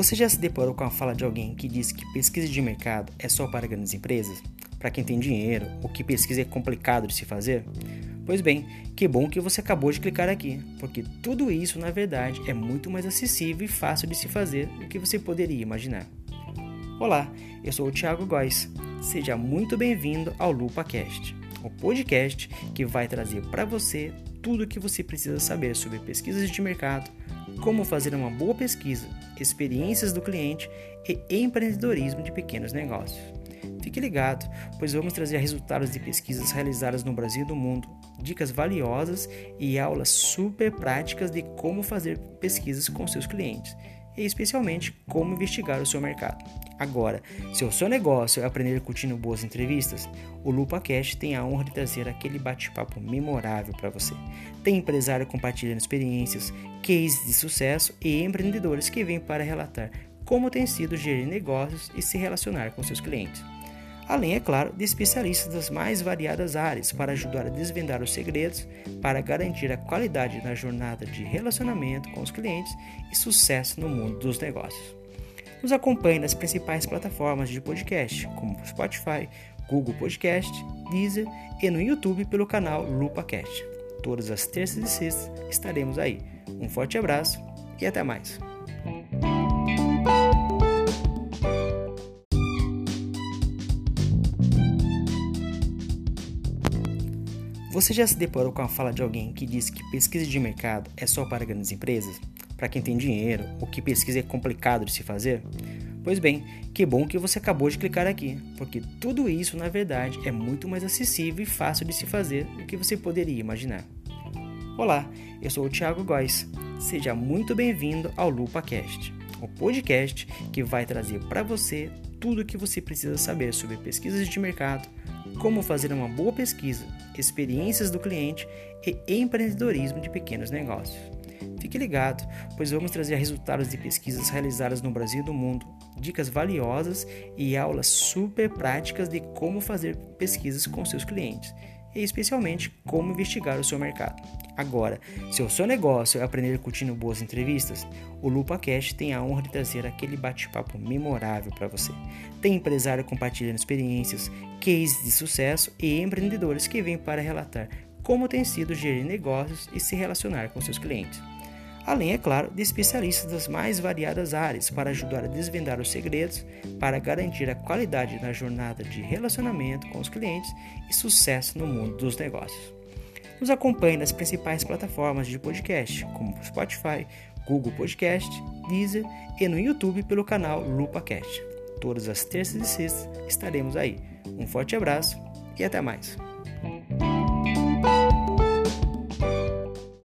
Você já se deparou com a fala de alguém que diz que pesquisa de mercado é só para grandes empresas? Para quem tem dinheiro, ou que pesquisa é complicado de se fazer? Pois bem, que bom que você acabou de clicar aqui, porque tudo isso, na verdade, é muito mais acessível e fácil de se fazer do que você poderia imaginar. Olá, eu sou o Thiago Góes. Seja muito bem-vindo ao LupaCast, o podcast que vai trazer para você tudo o que você precisa saber sobre pesquisas de mercado, como fazer uma boa pesquisa, experiências do cliente e empreendedorismo de pequenos negócios. Fique ligado, pois vamos trazer resultados de pesquisas realizadas no Brasil e no mundo, dicas valiosas e aulas super práticas de como fazer pesquisas com seus clientes e especialmente como investigar o seu mercado. Agora, se o seu negócio é aprender curtindo boas entrevistas, o LupaCast tem a honra de trazer aquele bate-papo memorável para você. Tem empresário compartilhando experiências, cases de sucesso e empreendedores que vêm para relatar como tem sido gerir negócios e se relacionar com seus clientes além, é claro, de especialistas das mais variadas áreas para ajudar a desvendar os segredos para garantir a qualidade na jornada de relacionamento com os clientes e sucesso no mundo dos negócios. Nos acompanhe nas principais plataformas de podcast, como Spotify, Google Podcast, Deezer e no YouTube pelo canal LupaCast. Todas as terças e sextas estaremos aí. Um forte abraço e até mais. Você já se deparou com a fala de alguém que diz que pesquisa de mercado é só para grandes empresas? Para quem tem dinheiro, ou que pesquisa é complicado de se fazer? Pois bem, que bom que você acabou de clicar aqui, porque tudo isso, na verdade, é muito mais acessível e fácil de se fazer do que você poderia imaginar. Olá, eu sou o Thiago Góes. Seja muito bem-vindo ao LupaCast, o podcast que vai trazer para você tudo o que você precisa saber sobre pesquisas de mercado, como fazer uma boa pesquisa, experiências do cliente e empreendedorismo de pequenos negócios. Fique ligado, pois vamos trazer resultados de pesquisas realizadas no Brasil e no mundo, dicas valiosas e aulas super práticas de como fazer pesquisas com seus clientes e especialmente como investigar o seu mercado. Agora, se o seu negócio é aprender curtindo boas entrevistas, o LupaCast tem a honra de trazer aquele bate-papo memorável para você. Tem empresário compartilhando experiências, cases de sucesso e empreendedores que vêm para relatar como tem sido gerir negócios e se relacionar com seus clientes além, é claro, de especialistas das mais variadas áreas para ajudar a desvendar os segredos para garantir a qualidade na jornada de relacionamento com os clientes e sucesso no mundo dos negócios. Nos acompanhe nas principais plataformas de podcast, como Spotify, Google Podcast, Deezer e no YouTube pelo canal LupaCast. Todas as terças e sextas estaremos aí. Um forte abraço e até mais!